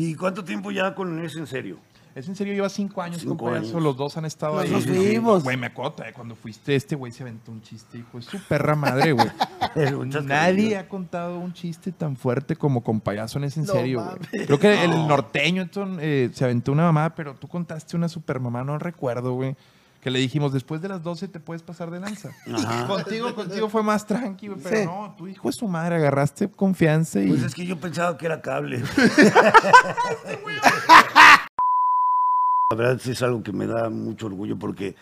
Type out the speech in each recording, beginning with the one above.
¿Y cuánto tiempo ya con ese en serio? Es en serio, lleva cinco años, Cinco compa, años. eso, Los dos han estado Los ahí. dos fuimos. Güey, me acota, eh, cuando fuiste, este güey se aventó un chiste, hijo de su perra madre, güey. Nadie ha contado un chiste tan fuerte como con payaso en ese en No serio, güey. Creo que el norteño eh, se aventó una mamada, pero tú contaste una super mamá, no recuerdo, güey. Que le dijimos, después de las 12 te puedes pasar de lanza. Ajá. Contigo, contigo fue más tranqui, güey, pero Sí. no, tu hijo de su madre, agarraste confianza y... Pues es que yo pensaba que era cable. La verdad sí es algo que me da mucho orgullo porque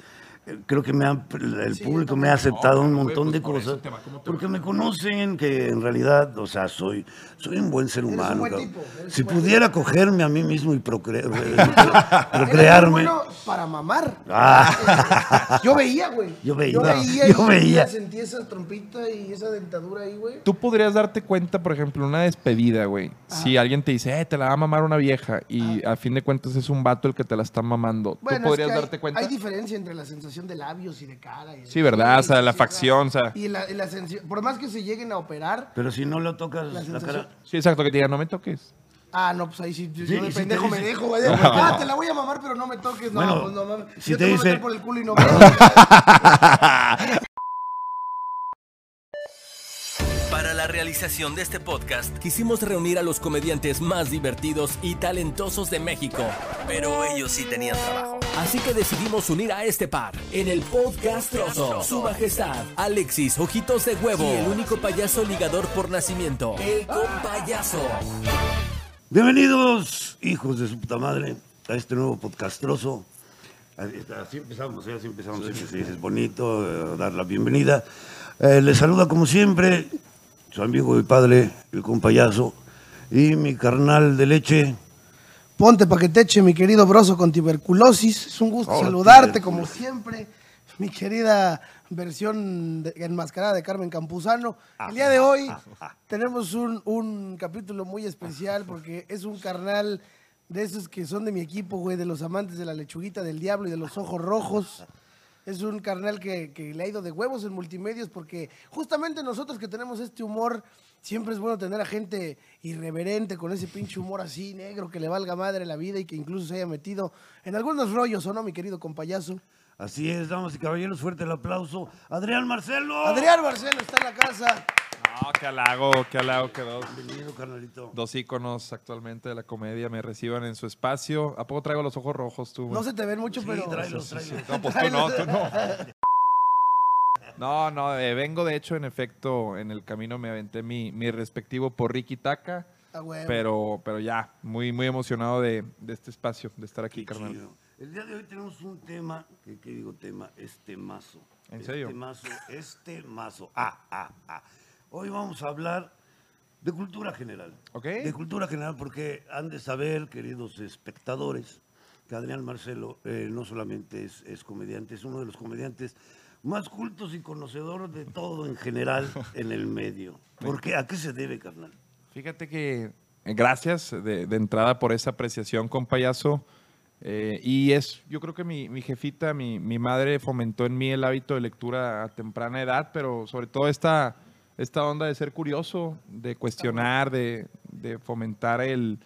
creo que me han- el público me ha aceptado un montón pues de cosas porque me conocen que en realidad, o sea, soy soy un buen ser un humano. buen tipo, Si pudiera cogerme a mí mismo y procre- procrearme. bueno para mamar. Ah, Yo veía, güey. Yo veía. Yo veía, Yo y veía. sentí esa trompita y esa dentadura ahí, güey. Tú podrías darte cuenta, por ejemplo, en una despedida, güey. Si alguien te dice, eh, te la va a mamar una vieja y a fin de cuentas es un vato el que te la está mamando. ¿Tú es podrías que hay- darte cuenta? Hay diferencia entre la de labios y de cara. y de- Sí, ¿verdad? O sea, la facción, o sea. Y la, y la por más que se lleguen a operar. pero si no lo tocas La la, sensación. cara. Sí, exacto, que te diga, no me toques. Ah, no, pues ahí sí, yo Sí, de si pendejo me dejo, güey. Ah, te la voy a mamar, pero no me toques. No, Bueno, pues no mames. si yo te te, voy a meter por el culo y no veo. la realización de este podcast, quisimos reunir a los comediantes más divertidos y talentosos de México. Pero ellos sí tenían trabajo. Así que decidimos unir a este par en el podcast Trozo. Su majestad, Alexis Ojitos de Huevo. Y el único payaso ligador por nacimiento, el compayaso. Bienvenidos, hijos de su puta madre, a este nuevo podcastroso. Así empezamos, ¿eh? así empezamos. sí, sí, es bonito eh, dar la bienvenida. Eh, les saluda como siempre su amigo y padre, el compayazo, y mi carnal de leche. Ponte pa' que te eche, mi querido broso con tuberculosis. Es un gusto Hola, saludarte, como siempre. Mi querida versión de- enmascarada de Carmen Campuzano. El día de hoy tenemos un, un capítulo muy especial porque es un carnal de esos que son de mi equipo, güey, de los amantes de la lechuguita del diablo y de los ojos rojos. Es un carnal que, que le ha ido de huevos en multimedios porque justamente nosotros que tenemos este humor, siempre es bueno tener a gente irreverente con ese pinche humor así negro que le valga madre la vida y que incluso se haya metido en algunos rollos, ¿o no, mi querido compayazo? Así es, damas y caballeros, fuerte el aplauso. Adrián Marcelo. Adrián Marcelo está en la casa. No, qué halago, qué halago que dos, Bienvenido, carnalito. dos íconos actualmente de la comedia me reciban en su espacio. ¿A poco traigo los ojos rojos tú? No se te ven mucho, Sí, pero... tráelos, tráelos. No, pues tú no, tú no. No, no, eh, vengo de hecho, en efecto, en el camino me aventé mi, mi respectivo por Ricky Taka, A huevo. pero, pero ya, muy, muy emocionado de, de este espacio, de estar aquí, Qué carnal. chido. El día de hoy tenemos un tema, que ¿qué digo tema? Este mazo. ¿En serio? Este mazo, este mazo. Ah, ah, ah. Hoy vamos a hablar de cultura general. Ok. De cultura general, porque han de saber, queridos espectadores, que Adrián Marcelo eh, no solamente es, es comediante, es uno de los comediantes más cultos y conocedor de todo en general en el medio. ¿Por qué? ¿A qué se debe, carnal? Fíjate que eh, gracias de, de entrada por esa apreciación con payaso. Eh, y es, yo creo que mi, mi jefita, mi, mi madre fomentó en mí el hábito de lectura a temprana edad, pero sobre todo esta, esta onda de ser curioso, de cuestionar, de, de fomentar el,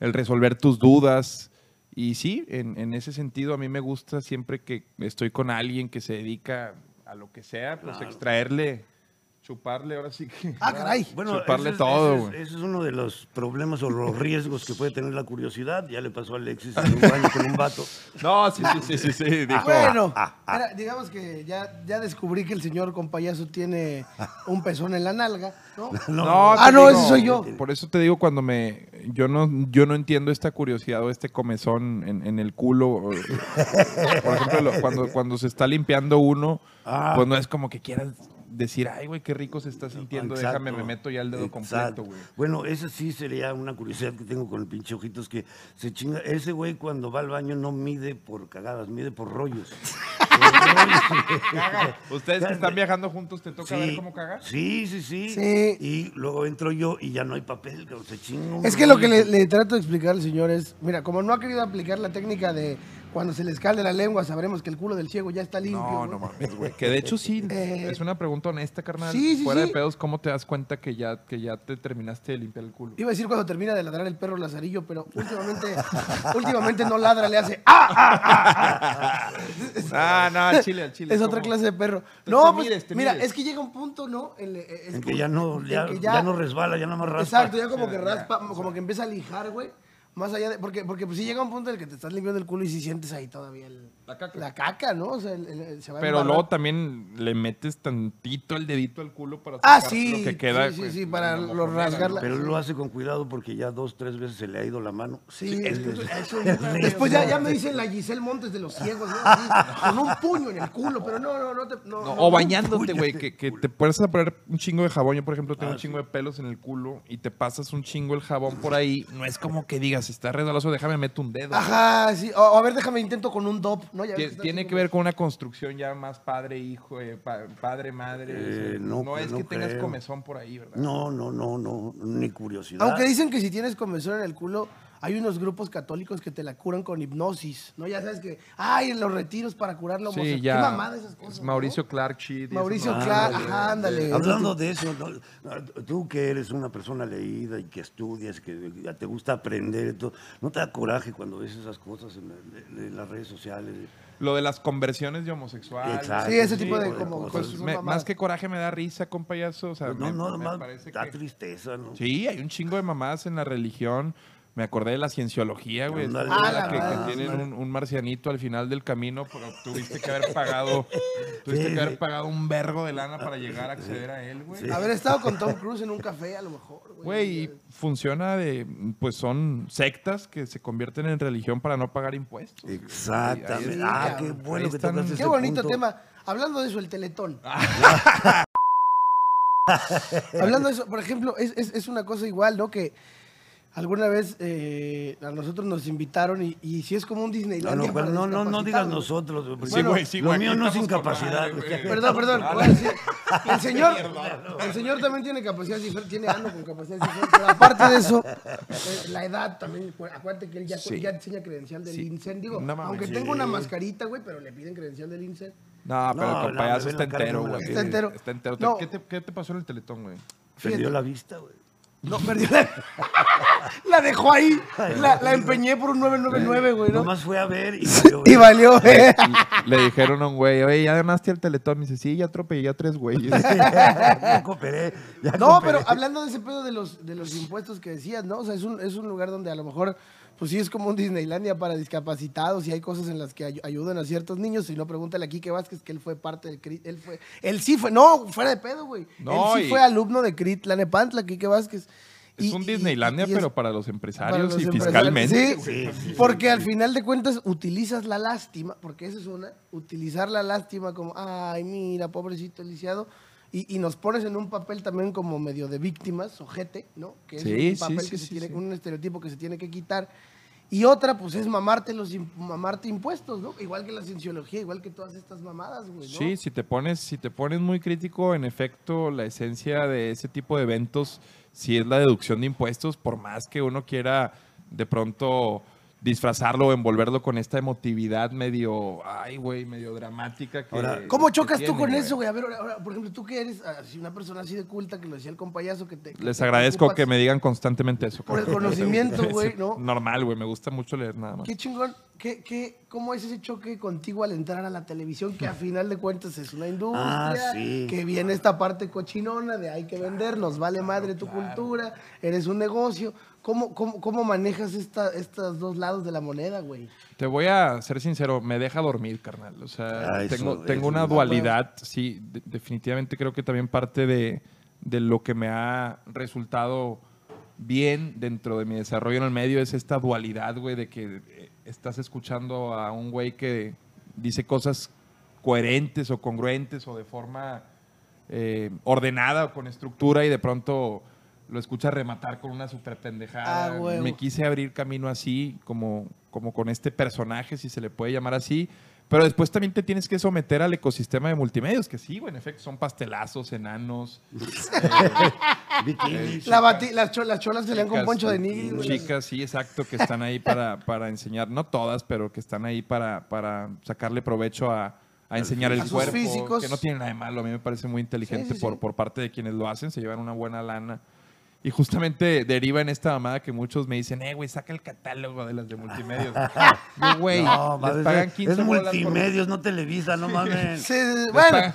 el resolver tus dudas. Y sí, en, en ese sentido a mí me gusta siempre que estoy con alguien que se dedica a lo que sea, pues Claro. extraerle, chuparle, ahora sí que... Ah, caray. Chuparle ese es- todo, ese es- güey. Ese es uno de los problemas o los riesgos que puede tener la curiosidad. Ya le pasó a Alexis en un baño con un vato. No, sí, sí, sí, sí, sí, dijo. Bueno, ah, ah. mira, digamos que ya, ya descubrí que el señor compayazo tiene un pezón en la nalga, ¿no? No, Ah, te no, digo, ese soy yo. Por eso te digo cuando me yo no yo no entiendo esta curiosidad o este comezón en, en el culo. Por ejemplo, lo- cuando cuando se está limpiando uno, Ah. pues no es como que quieras decir, "Ay, güey, qué rico se está sintiendo, Exacto. déjame me meto ya el dedo Exacto. completo, güey." Bueno, esa sí sería una curiosidad que tengo con el pinche ojitos que se chinga. Ese güey cuando va al baño no mide por cagadas, mide por rollos. Ustedes que están viajando juntos te toca ver cómo cagar. Sí, sí, sí, Sí. Y luego entro yo y ya no hay papel, se chinga. un Es que lo que le, le trato de explicar al señor es, mira, como no ha querido aplicar la técnica de Cuando se le escale la lengua, sabremos que el culo del ciego ya está limpio. No, no mames, güey. Que de hecho sí, Eh, es una pregunta honesta, carnal. sí, sí, Fuera sí. de pedos, ¿cómo te das cuenta que ya, que ya te terminaste de limpiar el culo? Iba a decir cuando termina de ladrar el perro Lazarillo, pero últimamente, últimamente no ladra, le hace ¡Ah! ah, ah, ah". Ah, no, al chile, al chile. Es otra clase de perro. No, te pues, mira, es que llega un punto, ¿no? En, eh, En que ya no, en ya, que ya no resbala, ya nada más raspa. Exacto, ya como que raspa, como que empieza a lijar, güey. Más allá de. Porque, porque pues sí llega un punto en el que te estás limpiando el culo y si sientes ahí todavía el- La caca. la caca, ¿no? O sea, el- se va a Pero luego también le metes tantito el dedito al culo para Ah, sacar sí. lo que queda. sí, sí, pues, sí, para lo mojonera, rasgar Pero él lo hace con cuidado porque ya dos, tres veces se le ha ido la mano. Sí, es que es- eso- eso- después ya, ya me dicen la Giselle Montes de los ciegos, ¿no? Así, con un puño en el culo, pero no, no, no te. No, No, no, o bañándote, güey, que, que te puedes a poner un chingo de jabón. Yo, por ejemplo, tengo Ah, un chingo de pelos en el culo y te pasas un chingo el jabón por ahí. No es como que digas, está resbaloso, déjame meto un dedo. Ajá, sí. O, o a ver, déjame intento con un dop, ¿no? Ya Tiene que ver con una construcción ya más padre, hijo, eh, pa- padre, madre. Eh, no, no, es no que tengas comezón por ahí, ¿verdad? No, no, no, no, ni curiosidad. Aunque dicen que si tienes comezón en el culo, hay unos grupos católicos que te la curan con hipnosis, ¿no? Ya sabes que, ay, en los retiros para curar la homosexualidad. Sí, ya. Qué mamada esas es cosas. Mauricio ¿no? Clark y Mauricio. Clark, Ándale. ajá, ándale. Hablando de eso, ¿no? tú que eres una persona leída y que estudias, que ya te gusta aprender, y todo, ¿no te da coraje cuando ves esas cosas en, la- en las redes sociales? Lo de las conversiones de homosexuales. Exacto, Sí, ese tipo de tipo de como cosas. Pues cosas me- mamadas. más que coraje me da risa, compayazo. O sea, Pues no, me- no, me más parece da que- tristeza, ¿no? Sí, hay un chingo de mamás en la religión. Me acordé de la cienciología, güey. Ah, la que, tienen un, un marcianito al final del camino, pero tuviste que haber pagado, tuviste Sí, que haber pagado un vergo de lana para llegar a acceder a él, güey. Haber estado con Tom Cruise en un café, a lo mejor, güey. Güey, y funciona de, pues son sectas que se convierten en religión para no pagar impuestos. Exactamente. Ahí- ahí- ah, qué bueno que están- Qué bonito punto. tema. Hablando de eso, el teletón. Ah. Hablando de eso, por ejemplo, es, es- es una cosa igual, ¿no? Que alguna vez eh, a nosotros nos invitaron y, y si es como un No, Disneylandia no, no, no, no digas nosotros. porque Sí, güey, sí, lo güey, mío no es incapacidad. güey. Perdón, perdón. El señor, el señor también tiene capacidad tiene ano con capacidad. Pero aparte de eso, eh, la edad también. Acuérdate que él ya, Sí. ya enseña credencial del Sí. INSEN. Digo, No aunque Sí. tenga una mascarita, güey, pero le piden credencial del INSEN. No, pero No, el compayazo está entero, güey. Está entero. Está entero. No. ¿Qué, te, qué te pasó en el teletón, güey? Perdió la vista, güey. No, perdió la... la dejó ahí. La, la empeñé por un 999, güey, ¿no? Nomás fue a ver y valió, Y valió, eh. Le dijeron a un güey, oye, ¿ya ganaste el teletón? Me dice, sí, ya atropellé a tres güeyes. ya cooperé. Ya No, cooperé. pero hablando de ese pedo de los, de los impuestos que decías, ¿no? O sea, es un, es un lugar donde a lo mejor, pues sí es como un Disneylandia para discapacitados y hay cosas en las que ay- ayudan a ciertos niños. Si no, pregúntale a Quique Vázquez que él fue parte del CRIT. Él fue, él sí fue, no, fuera de pedo, güey. No, él sí y- fue alumno de CRIT, la Nepantla, Quique Vázquez. Es Y- un Disneylandia, y es- pero para los para empresarios los y empresarios. fiscalmente. Sí, sí, porque al final de cuentas utilizas la lástima, porque esa es una, utilizar la lástima como, ay, mira, pobrecito lisiado, y, y nos pones en un papel también como medio de víctimas, ojete, ¿no? Que es Sí, un papel sí, que se tiene, un estereotipo que se tiene que quitar. Y otra, pues es mamarte los mamarte impuestos, ¿no? Igual que la cienciología, igual que todas estas mamadas, güey, ¿no? Sí, si te pones, si te pones muy crítico, en efecto, la esencia de ese tipo de eventos sí es la deducción de impuestos, por más que uno quiera de pronto disfrazarlo o envolverlo con esta emotividad medio, ay, güey, medio dramática. Que, Ahora, ¿Cómo que chocas tú tiene, con güey. eso, güey? A ver, ahora, por ejemplo, tú que eres así una persona así de culta, que lo decía el compayazo, que te... que Les te agradezco que me digan constantemente eso. Por el conocimiento, güey, ¿no? Normal, güey, me gusta mucho leer nada más. Qué chingón, ¿Qué, qué, ¿cómo es ese choque contigo al entrar a la televisión? Que a final de cuentas es una industria, Ah, sí. que viene esta parte cochinona de hay que vender, nos vale madre tu cultura, eres un negocio. ¿Cómo, cómo, cómo manejas esta, estos dos lados de la moneda, güey? Te voy a ser sincero, me deja dormir, carnal. O sea, Ah, eso, tengo, eso. tengo una dualidad, sí, de- definitivamente creo que también parte de, de lo que me ha resultado bien dentro de mi desarrollo en el medio es esta dualidad, güey, de que eh, estás escuchando a un güey que dice cosas coherentes o congruentes o de forma eh, ordenada o con estructura y de pronto lo escuchas rematar con una super pendejada. Ah. Me quise abrir camino así, como, como con este personaje, si se le puede llamar así, Pero después también te tienes que someter al ecosistema de multimedios, que sí, güey, en efecto, son pastelazos, enanos. Bikinis. La bati- las, cho- las cholas se lean con chicas, poncho de nigris. güey. Chicas, sí, exacto, que están ahí para, para enseñar, no todas, pero que están ahí para, para sacarle provecho a, a enseñar el A sus cuerpo. físicos. Que no tiene nada de malo, a mí me parece muy inteligente Sí, sí, Por, sí. por parte de quienes lo hacen, se llevan una buena lana. Y justamente deriva en esta mamada que muchos me dicen, eh, güey, saca el catálogo de las de multimedios. Yo, güey, No, les mames, pagan es- 15 es por- multimedios, no Televisa, no mames. Sí, sí, Bueno, pagan-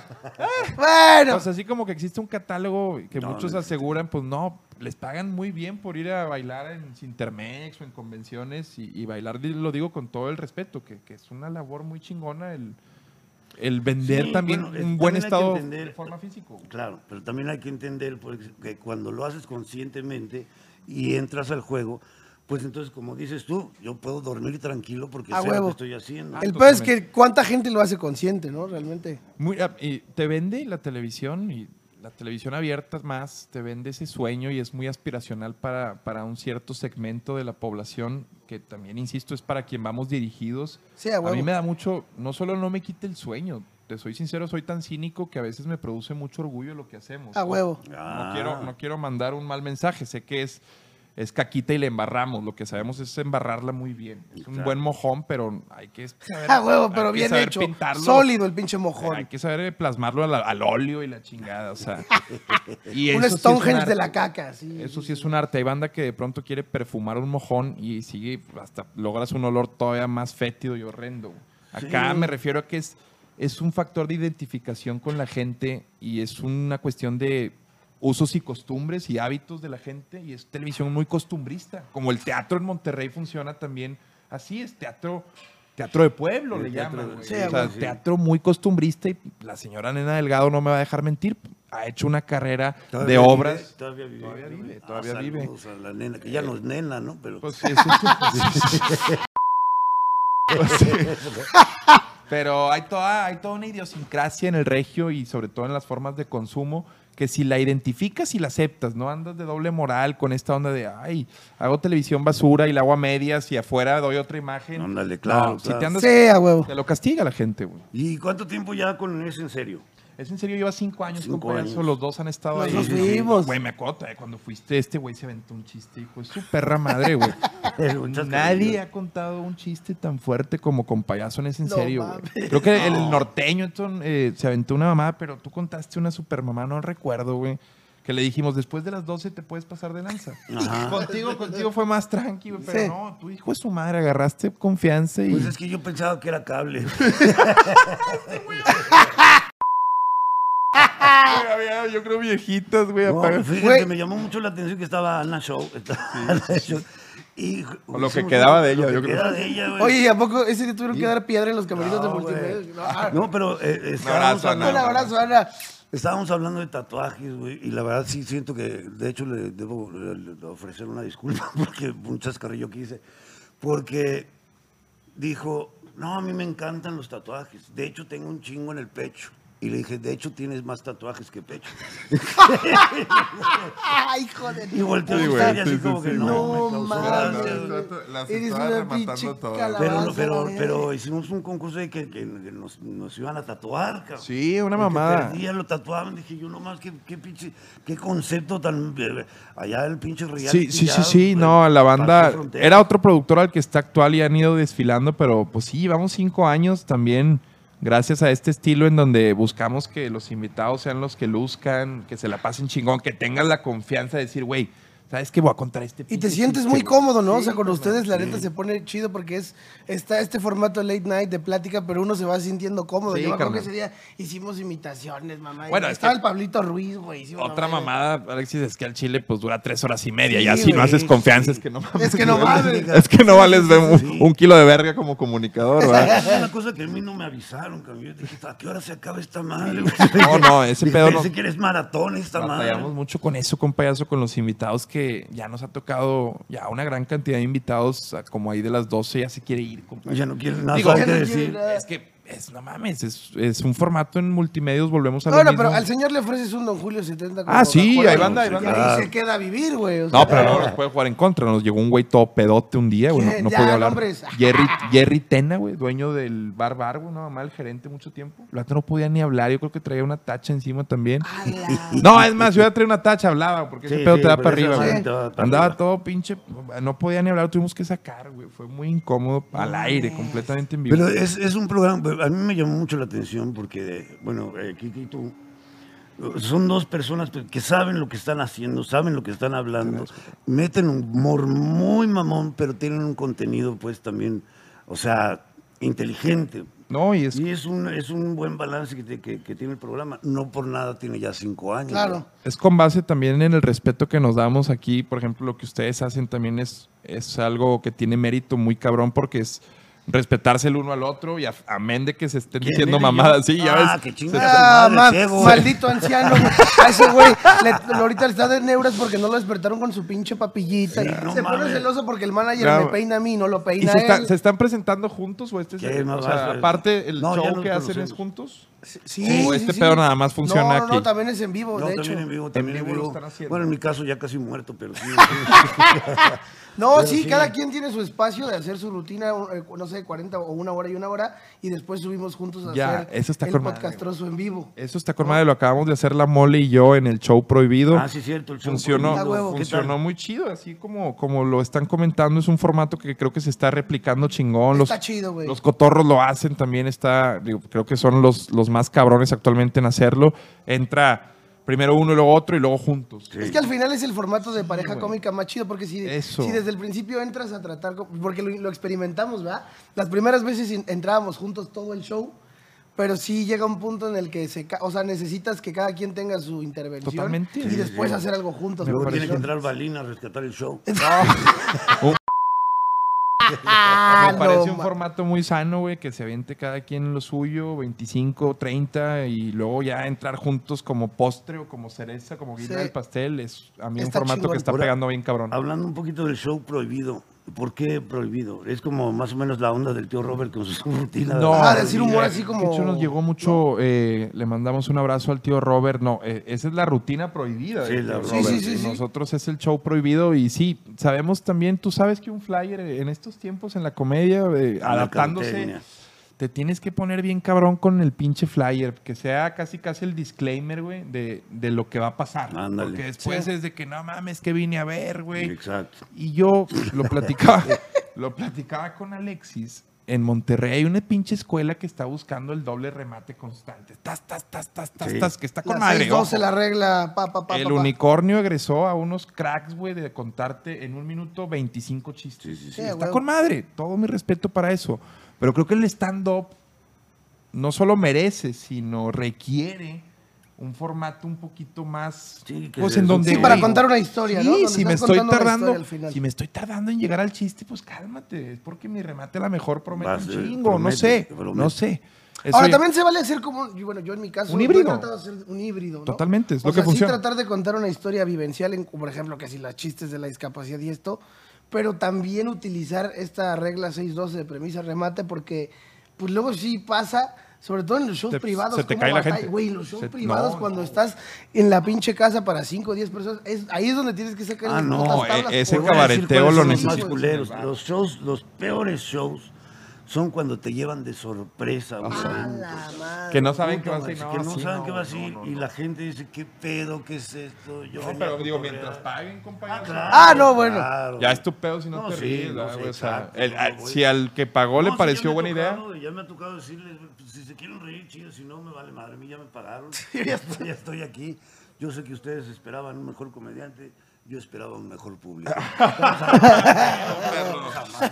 bueno. Pues así como que existe un catálogo que No, muchos no aseguran, pues no, les pagan muy bien por ir a bailar en Intermex o en convenciones y, y bailar, lo digo con todo el respeto, que, que es una labor muy chingona el, el vender Sí, también bueno, un buen también estado entender- de forma físico. Claro, pero también hay que entender pues, que cuando lo haces conscientemente y entras al juego, pues entonces, como dices tú, yo puedo dormir tranquilo porque A sé lo huevo. que estoy haciendo. El peor es que cuánta gente lo hace consciente, ¿no? Realmente. Muy, ah, y te vende la televisión y la televisión abierta más, te vende ese sueño y es muy aspiracional para, para un cierto segmento de la población que también, insisto, es para quien vamos dirigidos. Sí, a a mí me da mucho, no solo no me quita el sueño, te soy sincero, soy tan cínico que a veces me produce mucho orgullo lo que hacemos. A huevo. Ah. No quiero, no quiero mandar un mal mensaje, sé que es, es caquita y le embarramos, lo que sabemos es embarrarla muy bien. Es un buen mojón, pero hay que saber, A huevo, hay pero bien hecho. pintarlo. Sólido el pinche Hay mojón. que saber plasmarlo al, al óleo y la chingada, o sea. y Un sí Stonehenge de la caca, sí. Eso sí es un arte. Hay banda que de pronto quiere perfumar un mojón y sigue, hasta logras un olor todavía más fétido y horrendo. Acá Sí. me refiero a que es, es un factor de identificación con la gente y es una cuestión de usos y costumbres y hábitos de la gente y es televisión muy costumbrista. Como el teatro en Monterrey funciona también así, es teatro... Teatro de pueblo El le teatro llaman. Sí, o sea, sí. teatro muy costumbrista y la señora Nena Delgado no me va a dejar mentir. Ha hecho una carrera de vive, obras. Todavía vive. Todavía vive, Ah, todavía vive. a la nena, que ya no es nena, ¿no? Pero Pues sí, eso es- Pues sí. Pero hay toda, hay toda una idiosincrasia en el regio y sobre todo en las formas de consumo que si la identificas y la aceptas, no andas de doble moral con esta onda de, ay, hago televisión basura y la hago a medias y afuera doy otra imagen. Ándale, claro, No, si claro. te andas, Sí, a huevo. te lo castiga la gente, güey. ¿Y cuánto tiempo ya con eso en serio? Es en serio, lleva cinco años, Cinco compañero. años. Los dos han estado ahí. dos fuimos. Güey, me acuerdo, eh, cuando fuiste, este güey se aventó un chiste, hijo. Es su perra madre, güey. Nadie ha contado un chiste tan fuerte como con payaso en ese en No serio, güey. Creo que el, el norteño Edson, eh, se aventó una mamada, pero tú contaste una super mamá, no recuerdo, güey. Que le dijimos, después de las 12 te puedes pasar de lanza. Ajá. Contigo, contigo fue más tranquilo, pero Sí. no, tu hijo es su madre, agarraste confianza y... Pues es que yo pensaba que era cable. Güey, había, yo creo viejitas, güey, No, fíjate, Güey. me llamó mucho la atención que estaba Ana Show. estaba Ana Show, y O lo que quedaba de ella, que yo creo. de ella, güey. Oye, ¿y a poco ese día tuvieron que dar piedra en los camerinos de No, multimedia? güey. No, No, pero eh, estábamos, abrazo, Ana. Un hablando, abrazo, Ana. estábamos hablando de tatuajes, güey, y la verdad sí siento que, de hecho, le debo eh, le- ofrecer una disculpa porque un chascarrillo que hice, porque dijo, no, a mí me encantan los tatuajes, de hecho tengo un chingo en el pecho. Y le dije, de hecho tienes más tatuajes que pecho. Ay, joder. Y volteó Sí, güey, y así sí, como sí, que sí. no, No me causó gracia, Eres una pinche. Pero, hicimos un concurso de que, que nos, nos iban a tatuar, cabrón. Sí, una mamada. perdía lo tatuaban, dije yo nomás, qué, qué pinche, qué concepto tan... eh, Allá el pinche reality Sí, sí, sí, sí, pues, no, la banda era otro productor al que está actual y han ido desfilando, pero pues sí, llevamos cinco años también gracias a este estilo en donde buscamos que los invitados sean los que luzcan, que se la pasen chingón, que tengan la confianza de decir, güey, ¿sabes qué? Voy a contar este Y te sientes chiste, muy güey". cómodo, ¿no? o sea, con ustedes la neta se pone chido porque es está este formato late night de plática, pero uno se va sintiendo cómodo. Sí, Yo me acuerdo que ese día hicimos imitaciones, mamá. Bueno, es estaba que- el Pablito Ruiz, güey. Otra mamada, Alexis, es que al chile pues dura tres horas y media. Sí, y así no haces confianza, sí. es que no mames. Es que no mames. Es que no vales de un, sí. un kilo de verga como comunicador, ¿verdad? Es una cosa que a mí no me avisaron, cabrón. Yo dije, ¿a qué hora se acaba esta madre? güey? No, no, ese pedo no- Pensé que eres maratón esta madre. Batallamos mucho con eso, con payaso, con los invitados que ya nos ha tocado ya una gran cantidad de invitados, como ahí de las 12 ya se quiere ir, compa. Ya no quieres nada Digo, que decir. quiere. Es que es, no mames, es, es un formato en multimedios, volvemos a lo Bueno, mismo. pero al señor le ofreces un Don Julio 70 con Ah, sí, Coca-Cola ahí y- banda, ahí y banda. ahí se queda a vivir, güey. o sea, No, pero no nos puede jugar en contra. Nos llegó un güey todo pedote un día, güey. No, no Ya, podía hablar. nombres. Jerry, Jerry Tena, güey, dueño del bar bar, güey, no, mal gerente mucho tiempo. El no podía ni hablar. Yo creo que traía una tacha encima también. ala. No, es más, yo ya traía una tacha, hablaba, porque ese Sí, pedo sí, te da para arriba, güey. Andaba todo pinche, no podía ni hablar, tuvimos que sacar, güey. Fue muy incómodo al aire, completamente en vivo. Pero es, es un programa, a mí me llamó mucho la atención porque, bueno, eh, Kiki y tú, son dos personas que saben lo que están haciendo, saben lo que están hablando, meten un humor muy mamón, pero tienen un contenido pues también, o sea, inteligente. No, y es, Y es un, es un buen balance que, te- que- que tiene el programa. No por nada tiene ya cinco años. Claro. es con base también en el respeto que nos damos aquí. Por ejemplo, lo que ustedes hacen también es, es algo que tiene mérito muy cabrón porque es respetarse el uno al otro y a- amén de que se estén ¿Quién, diciendo y mamadas. Sí, ya Ah, ves. qué chingada. Ah, madre, ma- ciego. maldito anciano. A ese güey, le- ahorita le está de neuras porque no lo despertaron con su pinche papillita. Sí, se no pone mames. celoso porque el manager me peina a mí y no lo ¿Y peina se, está- él. se están presentando juntos o este es ¿Qué el- más o sea, aparte el No, show que hacen es juntos? Sí, o sí, este sí. pedo nada más funciona no, no, aquí. No, también es en vivo, No, de también hecho. en vivo, también en vivo lo vivo. están haciendo. Bueno, en mi caso ya casi muerto, pero sí. No, Pero sí, sí. cada quien tiene su espacio de hacer su rutina, eh, no sé, 40 o una hora y una hora, y después subimos juntos a Ya, hacer eso está el con madre, podcastroso en vivo. Eso está con madre, lo acabamos de hacer la mole y yo en el show prohibido. ah, sí, cierto. El show funcionó, Ah, huevo. ¿Qué funcionó muy chido, así como, como lo están comentando, es un formato que creo que se está replicando chingón. Los, Está chido, güey. los cotorros lo hacen también, está, digo, creo que son los, los más cabrones actualmente en hacerlo. Entra primero uno y luego otro y luego juntos. Es que al final es el formato de pareja cómica más chido, porque si, Eso. si desde el principio entras a tratar, porque lo, lo experimentamos, ¿verdad? Las primeras veces entrábamos juntos todo el show, pero sí llega un punto en el que se, o sea, necesitas que cada quien tenga su intervención Totalmente. y Sí, después sí. hacer algo juntos. Luego tiene que no- entrar Balina a rescatar el show. Ah, Me parece no, un ma- formato muy sano, güey, que se aviente cada quien lo suyo, 25, 30, y luego ya entrar juntos como postre o como cereza, como guinda Sí. del pastel. Es a mí Está un formato chingón. que está pegando bien cabrón. Hablando un poquito del show prohibido. ¿Por qué prohibido? Es como más o menos la onda del tío Robert con su rutina. No, Ah, decir humor así De como... hecho, nos llegó mucho. eh, le mandamos un abrazo al tío Robert. No, eh, esa es la rutina prohibida. Sí, la. Sí, sí, sí, sí. Nosotros es el show prohibido. Y sí, sabemos también. Tú sabes que un flyer en estos tiempos en la comedia, eh, la adaptándose. Te tienes que poner bien cabrón con el pinche flyer. Que sea casi, casi el disclaimer, güey, de, de lo que va a pasar. Ándale. Porque después es de que no mames, que vine a ver, güey. Exacto. Y yo lo platicaba, lo platicaba con Alexis. En Monterrey hay una pinche escuela que está buscando el doble remate constante. Tas, tas, tas, tas, tas, Sí. tas, que está con Las madre. 6-12 ojo. la regla, pa, pa, pa, el pa, pa. unicornio egresó a unos cracks, güey, de contarte en un minuto 25 chistes. Sí, sí, sí. Sí, Está con madre. Todo mi respeto para eso. Pero creo que el stand-up no solo merece, sino requiere un formato un poquito más. Sí, que pues en donde. Sí, para contar una historia, Sí, si me estoy tardando, si me estoy tardando en llegar al chiste, pues cálmate. Es porque mi remate a la mejor promete Vas, un eh, chingo, no sé, promete. no sé. Eso Ahora, ya- también se vale hacer como, un- bueno, yo en mi caso, Un he híbrido. tratado de hacer un híbrido, ¿no? Totalmente, es o lo sea, que funciona. sí tratar de contar una historia vivencial, en, por ejemplo, que si las chistes de la discapacidad y esto, pero también utilizar esta regla 612 de premisa remate, porque pues luego sí pasa, sobre todo en los shows Te- privados, se te cae la gente. Güey, los shows Se- privados, no, cuando no. estás en la pinche casa para 5 o 10 personas, es, ahí es donde tienes que sacar Ah, las no, putas tablas, eh, ese cabareteo lo los culeros. Los shows, los peores shows son cuando te llevan de sorpresa. güey. A la madre. que no saben qué Puta va a madre, decir. que no sí, saben no, qué va a no, decir no, y no. la gente dice, ¿qué pedo? ¿Qué es esto? Yo No, pero digo, mientras paguen, compañero. claro, Ah, no, bueno. claro. Ya es tu pedo si no, No, te sí, ríes, no. O sea, el- no, si al que pagó le No, pareció ya buena idea. Ya me ha tocado decirles, pues, si se quieren reír, chido, si no, me vale madre. A mí ya me pagaron. ya, estoy, aquí. Yo sé que ustedes esperaban un mejor comediante. Yo esperaba un mejor público.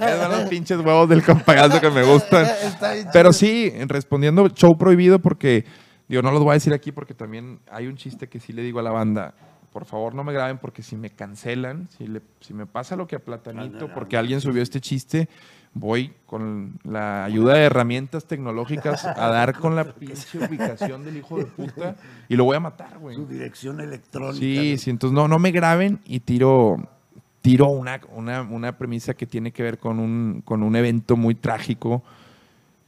Esos son los pinches huevos del compagazo que me gustan. Pero sí, respondiendo, show prohibido porque, digo, no los voy a decir aquí porque también hay un chiste que sí le digo a la banda. Por favor, no me graben porque si me cancelan, si, le, si me pasa lo que a Platanito, porque alguien subió este chiste, voy con la ayuda de herramientas tecnológicas a dar con la pinche ubicación del hijo de puta y lo voy a matar, güey. Su dirección electrónica. Sí, ¿no? sí, entonces no, no me graben y tiro, tiro una, una, una premisa que tiene que ver con un, con un evento muy trágico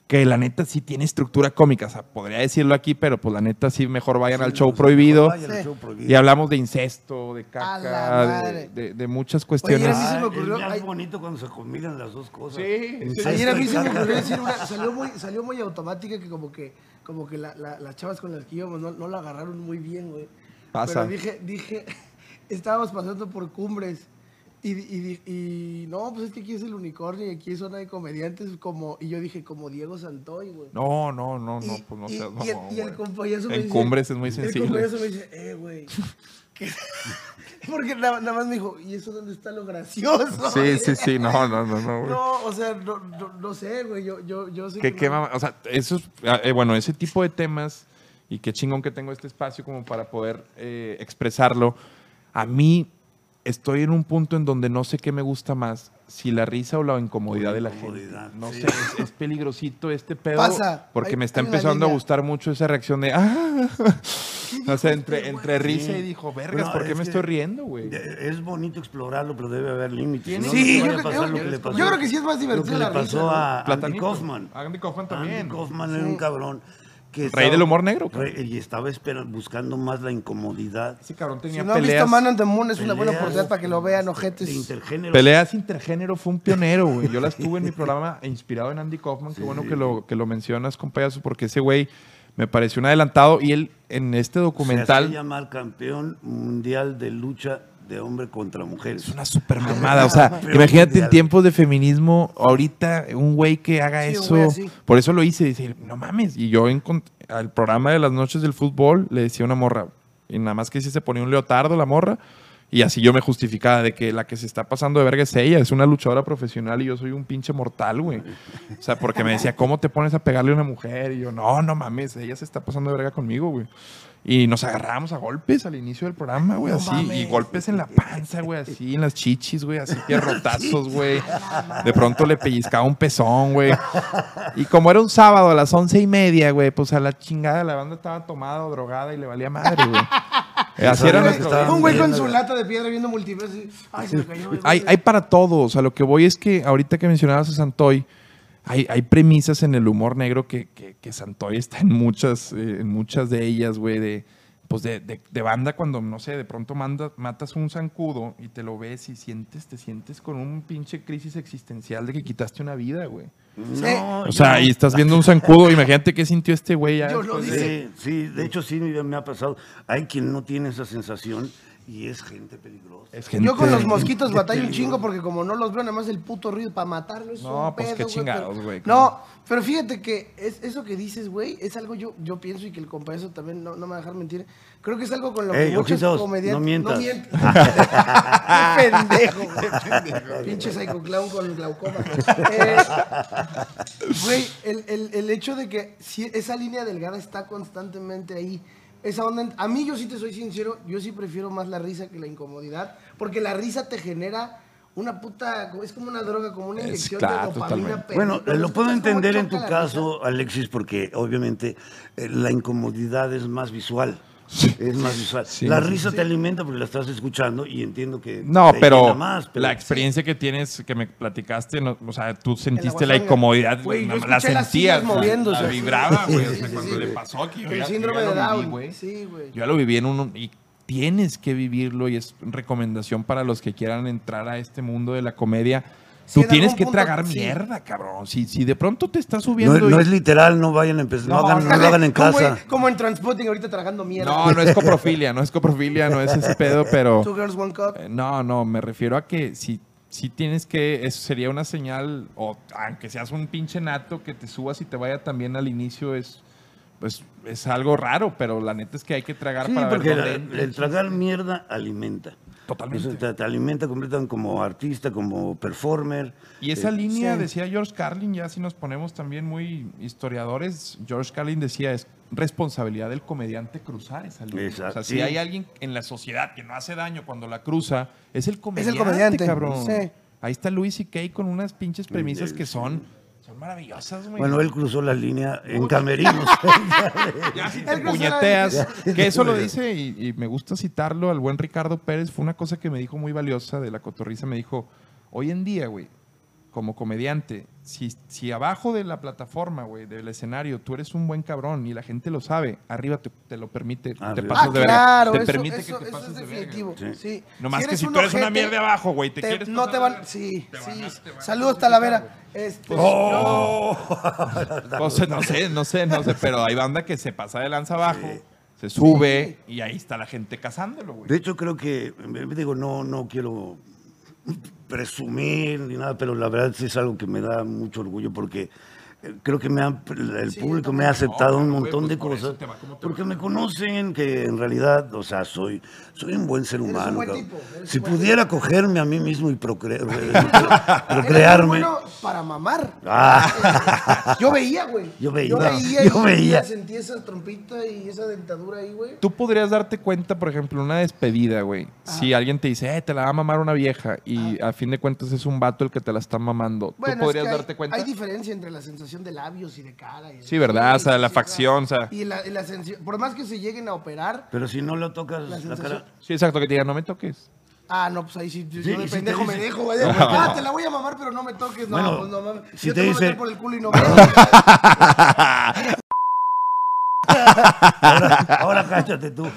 que la neta sí tiene estructura cómica. O sea, podría decirlo aquí, pero pues la neta sí mejor vayan al show prohibido. Vayan al Sí. show prohibido. Y hablamos de incesto, de caca, de, de- de muchas Oye, cuestiones. a mí se me Ah, ocurrió- Es ay- bien bonito cuando se combinan las dos cosas. Sí, Incesto Ayer a mí se me ocurrió decir una, salió muy, salió muy automática que como que, como que la- la- las chavas con las que íbamos no, no la agarraron muy bien, güey. Pasa. Pero dije, dije, estábamos pasando por cumbres y, y, y, no, pues es que aquí es el unicornio y aquí es zona de comediantes como, y yo dije, como Diego Santoy, güey. No, no, no, no, pues no seas y, el, mamón, y el compayazo me En dice... cumbres es muy El sensible. compayazo me dice, eh, güey. que- Porque nada, nada más me dijo, ¿y eso dónde está lo gracioso? Sí, sí, sí, no, no, no, no, güey. No, o sea, no, no, no sé, güey, yo, yo, yo sé Que, que qué no- o sea, eso es- ah, eh, bueno, ese tipo de temas y qué chingón que tengo este espacio como para poder eh, expresarlo. A mí estoy en un punto en donde no sé qué me gusta más, si la risa o la incomodidad de la incomodidad, gente. No sí. sé, es, es peligrosito este pedo Pasa, porque hay- me está empezando a gustar mucho esa reacción de ah, o sea, entre, entre risa Sí. y dijo, vergas, Bueno, ¿por qué es me estoy riendo, güey? Es bonito explorarlo, pero debe haber límites. ¿no? Sí, No yo a creo- pasar yo- lo que le pasó- yo creo que sí es más Lo divertido que la le pasó risa, a Andy. Kaufman. Andy Kaufman también. Andy Kaufman era un cabrón que Rey del humor negro, cabrón. Y estaba esperando, buscando más la incomodidad. Ese cabrón Si tenía no han visto peleas. Man on the Moon, es una buena Peleas oportunidad para que lo vean, ojetes. intergénero. Peleas intergénero fue un pionero, güey. Yo las tuve en mi programa inspirado en Andy Kaufman. Qué bueno que lo, que lo mencionas, compayazo, porque ese güey me pareció un adelantado. Y él, en este Se documental, hacía llamar campeón mundial de lucha de hombre contra mujeres. es una super mamada. O sea, Pero imagínate en tiempos de feminismo, ahorita un güey que haga Sí, eso. Por eso lo hice. Dice, no mames. Y yo al programa de las noches del fútbol le decía a una morra. Y nada más que si se ponía un leotardo la morra. Y así yo me justificaba de que la que se está pasando de verga es ella, es una luchadora profesional y yo soy un pinche mortal, güey. O sea, porque me decía, ¿cómo te pones a pegarle a una mujer? Y yo, no, no mames, ella se está pasando de verga conmigo, güey. Y nos agarrábamos a golpes al inicio del programa, güey, No así. mames. Y golpes en la panza, güey, así, en las chichis, güey, así, pierrotazos, güey. De pronto le pellizcaba un pezón, güey. Y como era un sábado a las once y media, güey, pues a la chingada la banda estaba tomada o drogada y le valía madre, güey. Así era Un güey nuestro que estaba Un güey con su lata de piedra viendo multiverso. Ay, se me cayó. güey. Hay, hay para todos. O sea, lo que voy es que ahorita que mencionabas a Santoy, hay, hay premisas en el humor negro que, que, que Santoy está en muchas, eh, en muchas de ellas, güey, de, pues de, de- de banda cuando, no sé, de pronto manda, matas un zancudo y te lo ves y sientes, te sientes con un pinche crisis existencial de que quitaste una vida, güey. No, O sea, no. y estás viendo un zancudo, imagínate qué sintió este güey ya. Yo dice. Sí, sí, de hecho sí me ha pasado. Hay quien no tiene esa sensación y es gente peligrosa. Es gente- Yo con los mosquitos batallo un chingo porque como no los veo nada más el puto ruido para matarlos. es No, un pues, pedo, qué güey, chingados, pero- güey, No, pero fíjate que es, eso que dices, güey, es algo yo, yo pienso y que el compañero también no, no me va a dejar mentir. Creo que es algo con lo que Ey, muchos ojitos, comediantes... no mientas. Qué pendejo, güey. Pinche psycho clown con glaucoma. Eh, Güey, el, el- el hecho de que si esa línea delgada está constantemente ahí. Esa onda, a mí yo sí te soy sincero, yo sí prefiero más la risa que la incomodidad, porque la risa te genera una puta, es como una droga, como una Es inyección claro, de dopamina. totalmente. Bueno, pero lo puedo entender en tu caso, Alexis, porque obviamente eh, la incomodidad es más visual. Es más visual. Sí. la risa te alimenta porque la estás escuchando y entiendo que No, te pero, llena más, pero la experiencia que tienes, que me platicaste, no, o sea, tú sentiste En la incomodidad, Güey, la- la sentías, moviéndose. la vibraba, güey, o sea, cuando sí. le pasó aquí, yo El ya- síndrome de Down. güey. Sí, güey. Yo ya lo viví en un y tienes que vivirlo y es recomendación para los que quieran entrar a este mundo de la comedia. Tú en tienes que punto, tragar sí. mierda, cabrón. Si, si de pronto te estás no, subiendo. no y- es literal, no vayan a empezar, no, No, hagan, no lo hagan en Como, casa. güey, como en Transpotting ahorita tragando mierda. no, no es coprofilia, no es coprofilia, no es ese pedo, pero. Two girls, one cup. Eh, No, no, me refiero a que si, si tienes que, eso sería una señal, o aunque seas un pinche nato, que te subas y te vaya también al inicio es, pues, es algo raro, pero la neta es que hay que tragar Sí, para ver porque dónde la- entra. el tragar mierda alimenta. Totalmente. Eso te, te alimenta completamente como artista, como performer. Y esa Eh, línea, sí. decía George Carlin, ya si nos ponemos también muy historiadores, George Carlin decía, es responsabilidad del comediante cruzar esa línea. Exacto, O sea, sí. si hay alguien en la sociedad que no hace daño cuando la cruza, es el comediante, comediante, cabrón. sí. Ahí está Luis y Kay con unas pinches premisas que son, son maravillosas, güey. Bueno, él cruzó la línea en camerinos. ya si te puñeteas, que eso lo dice y, y me gusta citarlo al buen Ricardo Pérez, fue una cosa que me dijo muy valiosa de la cotorriza, me dijo, hoy en día, güey, como comediante, si, si abajo de la plataforma, güey, del escenario, tú eres un buen cabrón y la gente lo sabe, arriba te, te lo permite, te Arriba. pasas Ah, de verga. claro, Te eso, permite eso- que te eso pases es de verga, definitivo. güey. Sí. Nomás que si tú eres una mierda abajo, güey, te quieres No te van. Sí, te sí. te van Saludos, Talavera. Este, ¡Oh! No sé, no sé, no sé, no sé, pero hay banda que se pasa de lanza abajo, se sube y ahí está la gente cazándolo, güey. De hecho, creo que, digo, no, no quiero presumir ni nada, pero la verdad sí es algo que me da mucho orgullo porque creo que me han- el Sí, público me ha aceptado No, un montón pues de por eso cosas porque me conocen que en realidad, o sea, soy, soy un buen ser un humano. buen tipo, Si pudiera cogerme a mí mismo y procre- procrearme. bueno para mamar. Ah. Yo veía, güey. Yo veía, Yo veía, yo y veía. sentí esa trompita y esa dentadura ahí, güey. Tú podrías darte cuenta, por ejemplo, una despedida, güey. Si alguien te dice, eh, te la va a mamar una vieja y a fin de cuentas es un vato el que te la está mamando. Bueno, ¿Tú es podrías que hay- darte cuenta? Hay diferencia entre la sensación de labios y de cara. y- Sí, ¿verdad? O sea, la facción, o sea. Y la, y la por más que se lleguen a operar. Pero si no lo tocas La la, cara. Sí, exacto, que te digan, no me toques. Ah, no, pues ahí sí, yo Sí, de y si te pendejo me dice- dejo, güey. Ah, te la voy a mamar, pero no me toques. No, Bueno, pues no mames. si yo te te voy a meter dice- por el culo y no veo. Ahora, ahora cállate tú.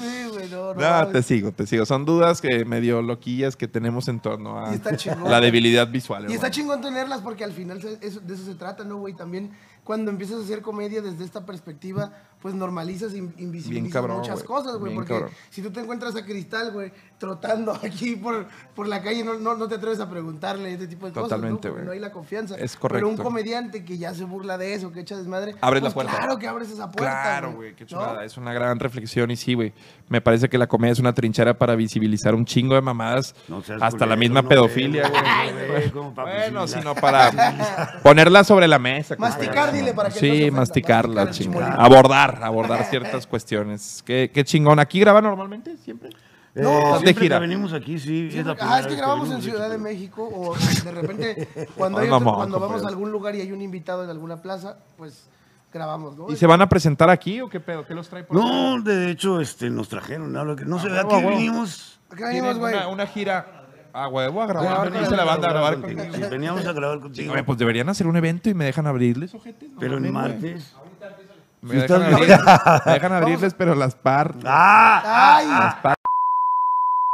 sí, güey, no, no. No, mames. te sigo, te sigo. Son dudas que medio loquillas que tenemos en torno a chingón. la debilidad visual. Y está chingón tenerlas porque al final de eso se trata, ¿no, güey? También cuando empiezas a hacer comedia desde esta perspectiva, pues normalizas, in- invisibilizas cabrón, muchas cosas, güey. Porque cabrón. si tú te encuentras a Cristal, güey, trotando aquí por, por la calle, no, no, no te atreves a preguntarle este tipo de Totalmente, cosas, ¿no? Porque güey. no hay la confianza. Es Pero un correcto. comediante que ya se burla de eso, que echa desmadre, Abres la pues puerta. Claro que abres esa puerta. Claro, güey, qué ¿no? chulada. Es una gran reflexión y sí, güey. Me parece que la comedia es una trinchera para visibilizar un chingo de mamadas, hasta la misma no, pedofilia, güey. Bueno, sino para ponerla sobre la mesa. Masticar, dile, para que Sí, masticarla, chingada. chimolín. Abordar, abordar ciertas cuestiones. Qué, qué chingón. ¿Aquí graba normalmente? ¿Siempre? Eh, No, de gira. que venimos aquí, sí. es la Ah, es que grabamos en venimos, Ciudad de México o de repente cuando, Ay, hay otro- cuando vamos a algún lugar y hay un invitado en alguna plaza, pues grabamos, ¿no? ¿Y se van a presentar aquí o qué pedo? ¿Qué los trae por? No, de hecho, este, nos trajeron algo que no sé, huevo, aquí a huevo. vinimos. ¿A qué venimos, güey? Una, una gira a huevo a Grabar grabar. con Venirse la banda a grabar contigo. contigo. Sí, veníamos a grabar contigo. Pues deberían hacer un evento y me dejan abrirles, ojetes. No pero en martes. Me Si dejan, estás- abrir- me dejan abrirles, pero las par. ¡Ah! ¡Ay!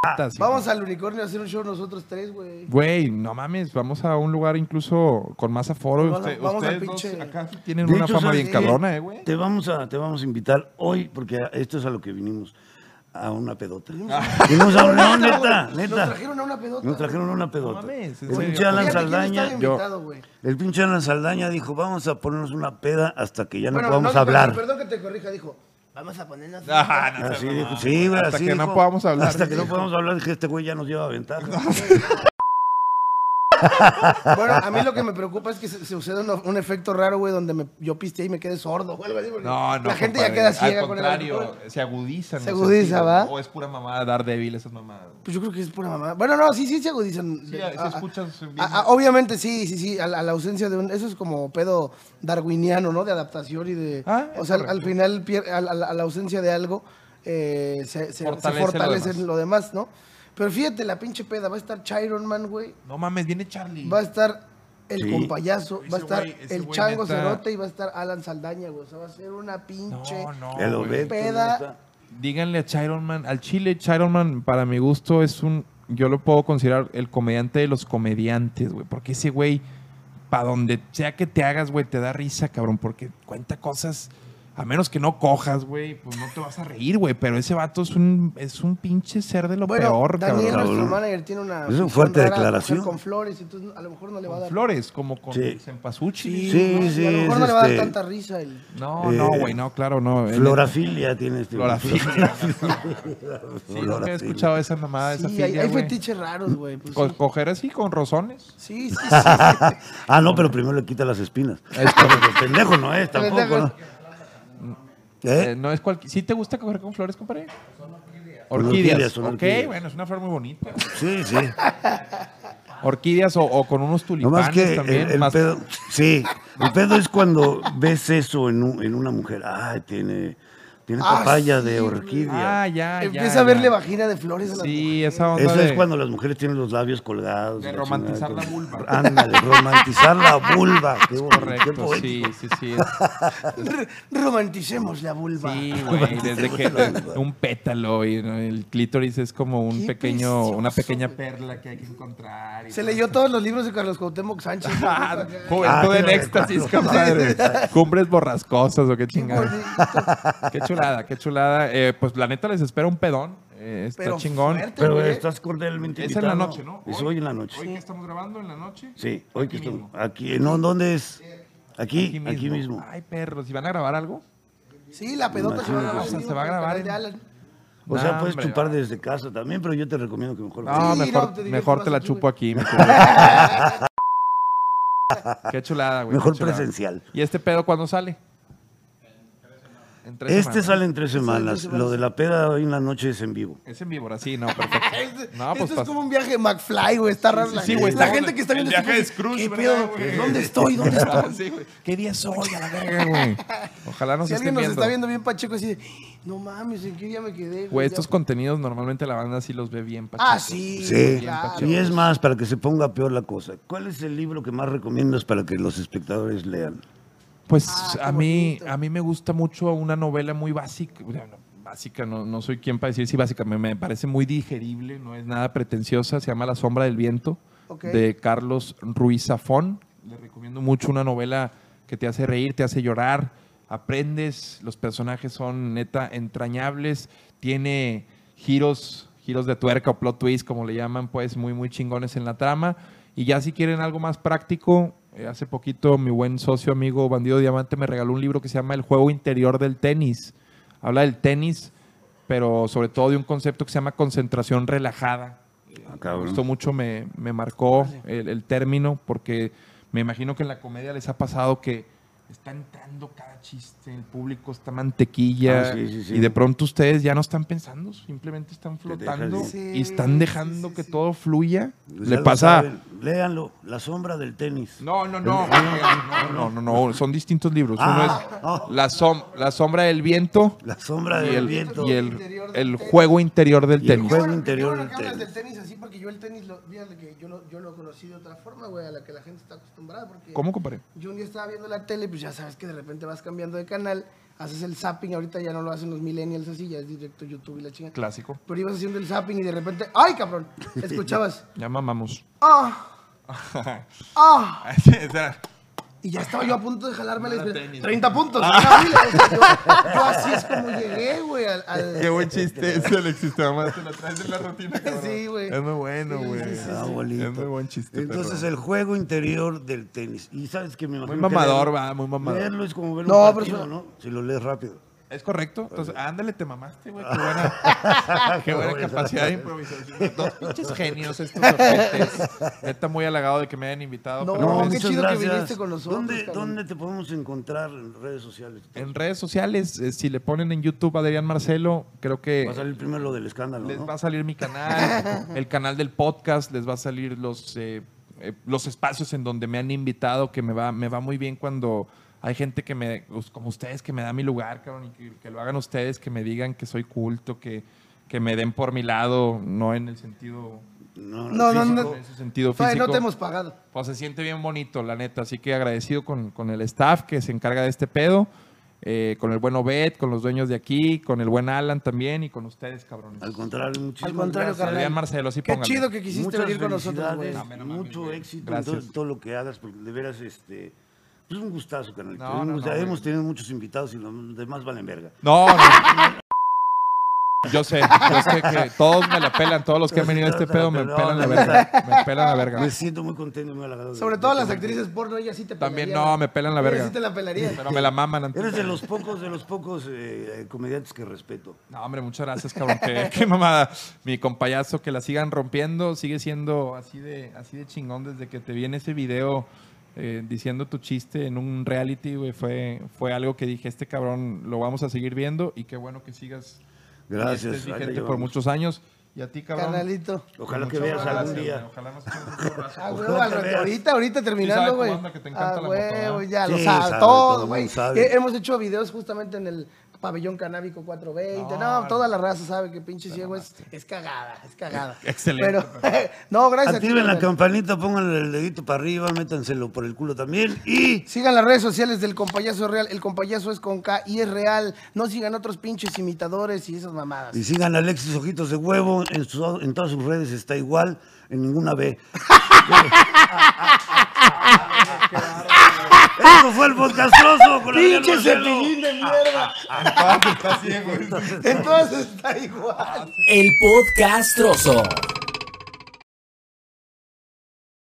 patas, Vamos hijo. al unicornio a hacer un show nosotros tres, güey. Güey, no mames, vamos a un lugar incluso con más aforo. Vamos a- Usted- vamos al ustedes dos pinche- acá tienen De una hecho, fama ¿sabes bien cabrona, eh, güey. Te vamos, a, te vamos a invitar hoy, porque esto es a lo que vinimos, a una pedota. Vinimos a una, no, neta, Nos neta. trajeron a una pedota. Nos trajeron a una pedota. No mames, ¿en el pinche Alan Saldaña, invitado, el pinche Alan Saldaña dijo, vamos a ponernos una peda hasta que ya no Bueno, podamos no, hablar. Perdón que te corrija, dijo. Vamos a ponernos. No Así dijo, sí, güey, Hasta así que no podamos hablar. Hasta que no podamos hablar, dije, este güey ya nos lleva ventaja. Bueno, a mí lo que me preocupa es que se, se suceda un, un efecto raro, güey, donde me, yo pisteé y me quede sordo o algo así. porque No, no. La gente compadre. ya queda ciega Al con el se agudizan. Se agudiza, ¿va? O es pura mamada dar débil esas mamadas. Pues yo creo que es pura mamá. Bueno, no, sí, sí se agudizan. Sí, Ah, si ah, escuchas bien. ah, ah, obviamente sí, sí, sí, a la, ausencia de un... Eso es como pedo darwiniano, ¿no? De adaptación y de... Ah, o sea, al, correcto. al final, a, la- ausencia de algo, eh, se, se- se Fortalece lo demás. lo demás, ¿no? Pero fíjate, la pinche peda, va a estar Chiron Man, güey. No mames, viene Charlie. Va a estar el Sí. compayazo, va a estar güey- el Chango neta- Cerote y va a estar Alan Saldaña, güey. O sea, va a ser una pinche... No, no. El güey. Peda. neta. Díganle a Chiron Man, al Chile Chiron Man, para mi gusto, es un. Yo lo puedo considerar el comediante de los comediantes, güey. Porque ese güey, para donde sea que te hagas, güey, te da risa, cabrón. Porque cuenta cosas. A menos que no cojas, güey, pues no te vas a reír, güey. Pero ese vato es un, es un pinche ser de lo Bueno, peor, Daniel, cabrón. nuestro manager, tiene una... Es una fuerte rara declaración. Con flores, entonces a lo mejor no le va a dar... Flores, como con Sí. Sí, ¿no? Y sí, A lo mejor es no le va a dar este- tanta risa. el- No, no, Eh, güey, no, claro, no. Florafilia tiene este. Florafilia. Sí, nunca he escuchado esa mamada, esa Sí, hay, filia, hay güey. fetiches raros, güey. pues Co- sí. coger así con rozones. Sí, sí, sí. ah, no, pero primero le quita las espinas. Es Porque pendejo no es, tampoco. ¿no? ¿Eh? Eh, no es cualquier. ¿Sí te gusta coger con flores, compadre? orquídeas, Orquídeas. son ok, orquídeas. bueno, es una flor muy bonita. Sí, sí. Orquídeas o, o con unos No tulipanes más que también. el, el más- pedo. Sí, el pedo es cuando ves eso en, un- en una mujer. Ay, tiene Tiene Ah, papaya sí, de orquídea. Ah, ya, ya. Empieza a verle ya. vagina de flores a las Sí, esa onda Eso de... es cuando las mujeres tienen los labios colgados. De la romantizar chingada, la vulva. Ándale, romantizar la vulva. Qué qué Correcto, poético. sí, sí, sí. Romanticemos la vulva. Sí, güey, desde que un pétalo y ¿no? el clítoris es como un Qué pequeño, una pequeña perla que hay que encontrar. y Se todo. leyó todos los libros de Carlos Cuauhtémoc Sánchez. Ah. Juventud Ah, en qué éxtasis, compadre. Cumbres borrascosas o qué Qué chingada. Qué chulada, qué chulada. Eh, pues la neta les espera un pedón. Eh, está Pero chingón. fuerte, Pero güey. estás cordialmente Es en la invitado. noche, ¿no? Es hoy en la noche. Hoy que estamos grabando en la noche. Sí, hoy que Aquí estamos. mismo. Aquí, no, ¿dónde es? Aquí, aquí mismo. Ay, perros, ¿y van a grabar algo? Sí, la pedota se va a grabar. O sea, se va a grabar en-. O sea, puedes hombre, chupar desde casa también, pero yo te recomiendo que mejor. No, Sí, mejor, no, te mejor te la aquí, chupo aquí. mi culo. Qué chulada, güey. Mejor chulada. presencial. ¿Y este pedo cuándo sale? En tres Este semanas. sale en tres semanas. Lo de la peda hoy en la noche es en vivo. Es en víbora, sí, no, perfecto. No, pues Esto es como un viaje de McFly, güey. Está raro. sí, la sí, gente- güey, La estamos gente en- que está el viendo viaje este de Scrooge, ¿Qué ¿verdad, pedo? güey? ¿Dónde estoy? ¿Dónde estoy? Sí, güey. ¿Qué día soy a la verga, güey? Ojalá nos Si alguien nos viendo. está viendo bien pacheco así de, no mames, ¿en qué día me quedé? Güey, estos contenidos normalmente la banda sí los ve bien pachecos. Ah, sí. Sí. claro. Y es más, para que se ponga peor la cosa. ¿Cuál es el libro que más recomiendas para que los espectadores lean? Pues Ah, a mí bonito. a mí me gusta mucho una novela muy básica, bueno, básica, no, no soy quien para decir si básica, me, me parece muy digerible, no es nada pretenciosa, se llama La sombra del viento, de Carlos Ruiz Zafón. Le recomiendo mucho una novela que te hace reír, te hace llorar, aprendes, los personajes son neta entrañables, tiene giros, giros de tuerca o plot twist, como le llaman, pues muy, muy chingones en la trama. Y ya si quieren algo más práctico, eh, hace poquito mi buen socio amigo Bandido Diamante me regaló un libro que se llama El juego interior del tenis. Habla del tenis, pero sobre todo de un concepto que se llama concentración relajada. Ah, Me gustó mucho, me, me marcó el, el término, porque me imagino que en la comedia les ha pasado que está entrando cada chiste, el público está mantequilla, Ah, sí, sí, sí. y de pronto ustedes ya no están pensando, simplemente están flotando y están dejando sí, sí, que sí. todo fluya. Pues Le pasa... saben. Léanlo, La sombra del tenis. No, no, no, no, no, no, no, son distintos libros. Uno Ah, es ah. la, som- la sombra del viento La sombra y del el, viento. y el, el tenis. juego interior del Y el tenis. juego interior del tenis. del tenis así, porque yo el tenis, lo, fíjate que yo lo, yo lo conocí de otra forma, güey, a la que la gente está acostumbrada. Porque ¿Cómo, compadre? Yo un día estaba viendo la tele, pues ya sabes que de repente vas cambiando de canal, haces el zapping, ahorita ya no lo hacen los millennials así, ya es directo YouTube y la chingada. Clásico. Pero ibas haciendo el zapping y de repente, ¡ay, cabrón! Escuchabas, Ya mamamos. ¡ah! ¡ah! Y ya estaba yo a punto de jalarme la tenis. 30 puntos. sea, yo, yo así es como llegué, güey, al... al- Qué buen chiste ese, Alexis. Te mamá, te lo traes en la rutina, cabrón. Sí, güey. Es muy bueno, güey. sí, sí, Ah, sí. Es muy buen chiste. Entonces, perro. el juego interior del tenis. Y sabes que me imagino. Muy que mamador, leerlo- va, muy mamador. Leerlo es como ver No, pero partido, eso- ¿no? Si lo lees rápido. ¿Es correcto? Entonces, ándale, te mamaste, güey. Qué buena, qué buena capacidad de improvisación. Dos pinches genios estos ojetes. Neta, muy halagado de que me hayan invitado. No, pero qué les- muchas chido que viniste con nosotros, ¿Dónde, cabrón. ¿Dónde te podemos encontrar en redes sociales? En redes sociales, eh, si le ponen en YouTube Adrián Marcelo, creo que Va a salir primero lo del escándalo, les ¿no? va a salir mi canal, el canal del podcast, les va a salir los, eh, eh, los espacios en donde me han invitado, que me va, me va muy bien cuando hay gente que me, pues, como ustedes, que me da mi lugar, cabrón, y que, que lo hagan ustedes, que me digan que soy culto, que, que me den por mi lado, no en el sentido, No, No, no, físico. no. en ese sentido físico. no te hemos pagado. Pues se siente bien bonito, la neta. Así que agradecido con, con el staff que se encarga de este pedo, eh, con el buen Obed, con los dueños de aquí, con el buen Alan también y con ustedes, cabrones. Al contrario, muchísimas Al contrario, gracias. Marcelo, así Qué chido que quisiste Muchas venir con nosotros, güey. mucho éxito Gracias. en todo, todo lo que hagas, porque de veras, este, pues un gustazo, canal. No, no, no, hemos tenido muchos invitados y los demás valen verga. No, no. Yo sé, yo sé que todos me la pelan, todos los que han venido a este pedo me pelan la verga. Me pelan la verga. Me siento muy contento y muy halagado. Sobre todo las actrices porno, ellas sí te También no, me pelan la verga. sí te la pelarían. Pero me la maman antes. Eres de los pocos, de los pocos eh, comediantes que respeto. No, hombre, muchas gracias, cabrón. Qué, qué mamada. Mi compayazo, que la sigan rompiendo. Sigue siendo así de, así de chingón desde que te vi en ese video eh, diciendo tu chiste en un reality, güey. Fue, fue algo que dije, este cabrón lo vamos a seguir viendo y qué bueno que sigas. Gracias. la vigente por muchos años. Y a ti, cabrón. Canalito. Ojalá que veas algún día. Ojalá nos echemos un abrazo. Ah, güey, ahorita, ahorita terminando, güey. Ah, güey, ya lo sabe, sabe, todo, güey. Eh, Hemos hecho videos justamente en el Pabellón Canábico 420. No, toda la raza sabe que pinche ciego es, es cagada, es cagada. Excelente. Pero, no, gracias a ti, Activen la campanita, pónganle el dedito para arriba, métanselo por el culo también. Y Sigan las redes sociales del compayazo real. El compayazo es con K y es real. No sigan otros pinches imitadores y esas mamadas. Y sigan a Alexis Ojitos de Huevo, en, su- en todas sus redes está igual, en ninguna B. Eso fue el podcastroso con Adrián ¡Pinche cepillín de mierda! Está ciego. Entonces está igual. El podcastroso.